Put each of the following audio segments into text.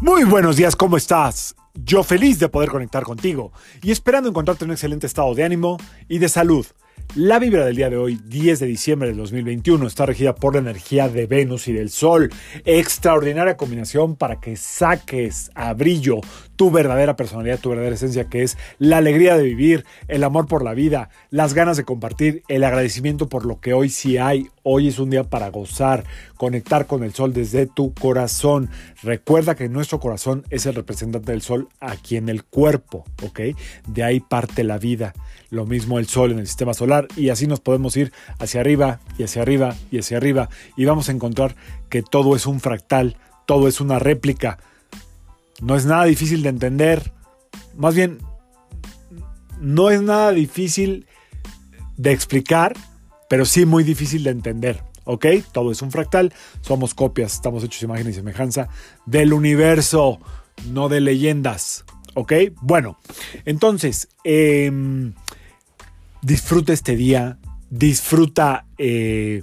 Muy buenos días, ¿cómo estás? Yo feliz de poder conectar contigo y esperando encontrarte en un excelente estado de ánimo y de salud. La vibra del día de hoy, 10 de diciembre del 2021, está regida por la energía de Venus y del Sol. Extraordinaria combinación para que saques a brillo tu verdadera personalidad, tu verdadera esencia, que es la alegría de vivir, el amor por la vida, las ganas de compartir, el agradecimiento por lo que hoy sí hay. Hoy es un día para gozar, conectar con el sol desde tu corazón. Recuerda que nuestro corazón es el representante del sol aquí en el cuerpo, ¿ok? De ahí parte la vida. Lo mismo el sol en el sistema solar y así nos podemos ir hacia arriba y hacia arriba y hacia arriba y vamos a encontrar que todo es un fractal, todo es una réplica. No es nada difícil de entender. Más bien, no es nada difícil de explicar, pero sí muy difícil de entender. ¿Ok? Todo es un fractal, somos copias, estamos hechos imagen y semejanza del universo, no de leyendas. ¿Ok? Bueno, entonces, eh, disfruta este día, disfruta eh,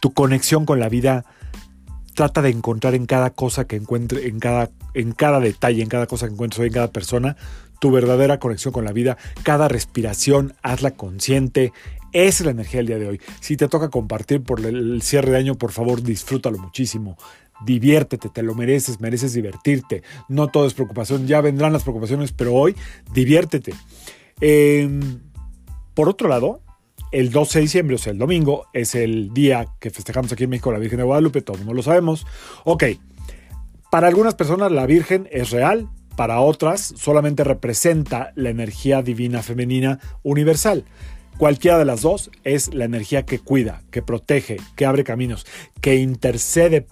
tu conexión con la vida. Trata de encontrar en cada cosa que encuentre, en cada, en cada detalle, en cada cosa que encuentres en cada persona, tu verdadera conexión con la vida. Cada respiración, hazla consciente. Esa es la energía del día de hoy. Si te toca compartir por el cierre de año, por favor, disfrútalo muchísimo. Diviértete, te lo mereces, mereces divertirte. No todo es preocupación, ya vendrán las preocupaciones, pero hoy diviértete. Eh, por otro lado, el 12 de diciembre, o sea, el domingo, es el día que festejamos aquí en México la Virgen de Guadalupe, todos lo sabemos. Ok, para algunas personas la Virgen es real, para otras solamente representa la energía divina femenina universal. Cualquiera de las dos es la energía que cuida, que protege, que abre caminos, que intercede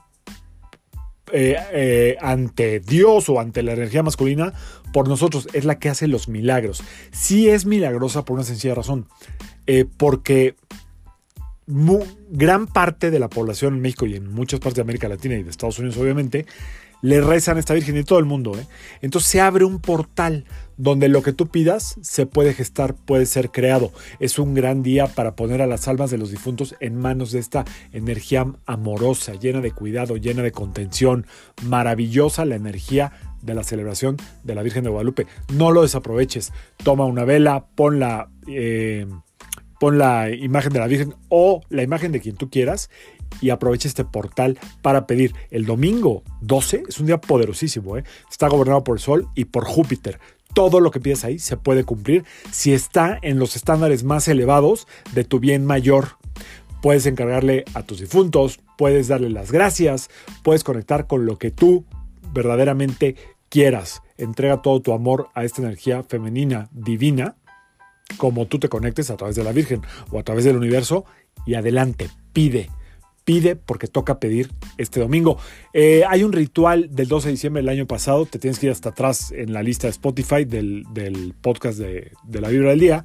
eh, eh, ante Dios o ante la energía masculina por nosotros, es la que hace los milagros. Sí es milagrosa por una sencilla razón, eh, porque gran parte de la población en México y en muchas partes de América Latina y de Estados Unidos obviamente, le rezan a esta Virgen y todo el mundo. ¿eh? Entonces se abre un portal donde lo que tú pidas se puede gestar, puede ser creado. Es un gran día para poner a las almas de los difuntos en manos de esta energía amorosa, llena de cuidado, llena de contención. Maravillosa la energía de la celebración de la Virgen de Guadalupe. No lo desaproveches. Toma una vela, pon la, eh, pon la imagen de la Virgen o la imagen de quien tú quieras y aprovecha este portal para pedir. El domingo 12 es un día poderosísimo, ¿eh? está gobernado por el Sol y por Júpiter. Todo lo que pides ahí se puede cumplir si está en los estándares más elevados de tu bien mayor. Puedes encargarle a tus difuntos, puedes darle las gracias, puedes conectar con lo que tú verdaderamente quieras. Entrega todo tu amor a esta energía femenina divina, como tú te conectes a través de la Virgen o a través del universo, y adelante, pide pide porque toca pedir este domingo. Eh, hay un ritual del 12 de diciembre del año pasado, te tienes que ir hasta atrás en la lista de Spotify del, podcast de, la Vibra del Día.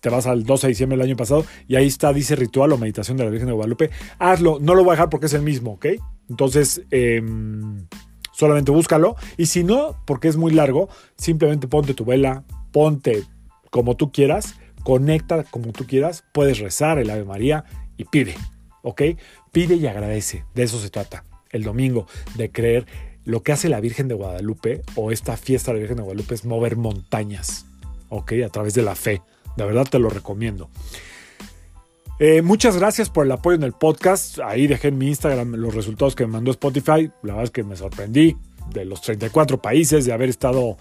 Te vas al 12 de diciembre del año pasado y ahí está, dice ritual o meditación de la Virgen de Guadalupe. Hazlo, no lo voy a dejar porque es el mismo, ¿ok? Entonces, em, solamente búscalo. Y si no, porque es muy largo, simplemente ponte tu vela, ponte como tú quieras, conecta como tú quieras, puedes rezar el Ave María y pide. ¿ok? Pide y agradece, de eso se trata. El domingo, de creer lo que hace la Virgen de Guadalupe o esta fiesta de la Virgen de Guadalupe es mover montañas, ¿ok? A través de la fe. De verdad te lo recomiendo. Eh, muchas gracias por el apoyo en el podcast. Ahí dejé en mi Instagram los resultados que me mandó Spotify. La verdad es que me sorprendí de los 34 países, de haber estado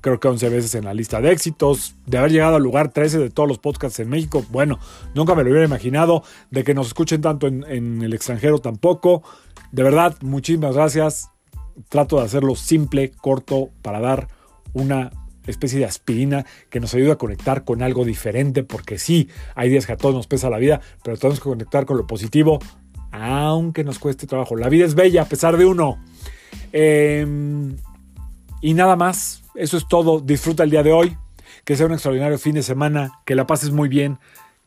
creo que 11 veces en la lista de éxitos, de haber llegado al lugar 13 de todos los podcasts en México. Bueno, nunca me lo hubiera imaginado, de que nos escuchen tanto en, el extranjero tampoco. De verdad, muchísimas gracias. Trato de hacerlo simple, corto, para dar una especie de aspirina que nos ayude a conectar con algo diferente, porque sí, hay días que a todos nos pesa la vida, pero tenemos que conectar con lo positivo, aunque nos cueste trabajo. La vida es bella a pesar de uno. Em, y nada más, eso es todo. Disfruta el día de hoy. Que sea un extraordinario fin de semana. Que la pases muy bien.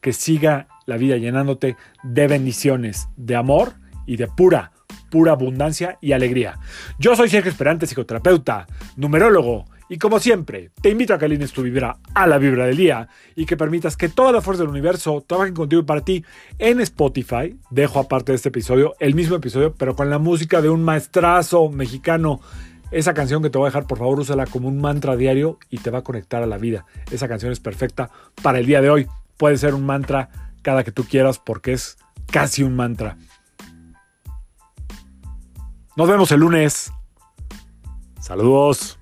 Que siga la vida llenándote de bendiciones, de amor y de pura, pura abundancia y alegría. Yo soy Sergio Esperante, psicoterapeuta, numerólogo Y como siempre, te invito a que alines tu vibra a la vibra del día y que permitas que toda la fuerza del universo trabajen contigo y para ti. En Spotify, dejo aparte de este episodio, el mismo episodio, pero con la música de un maestrazo mexicano. Esa canción que te voy a dejar, por favor, úsala como un mantra diario y te va a conectar a la vida. Esa canción es perfecta para el día de hoy. Puede ser un mantra cada que tú quieras porque es casi un mantra. Nos vemos el lunes. Saludos.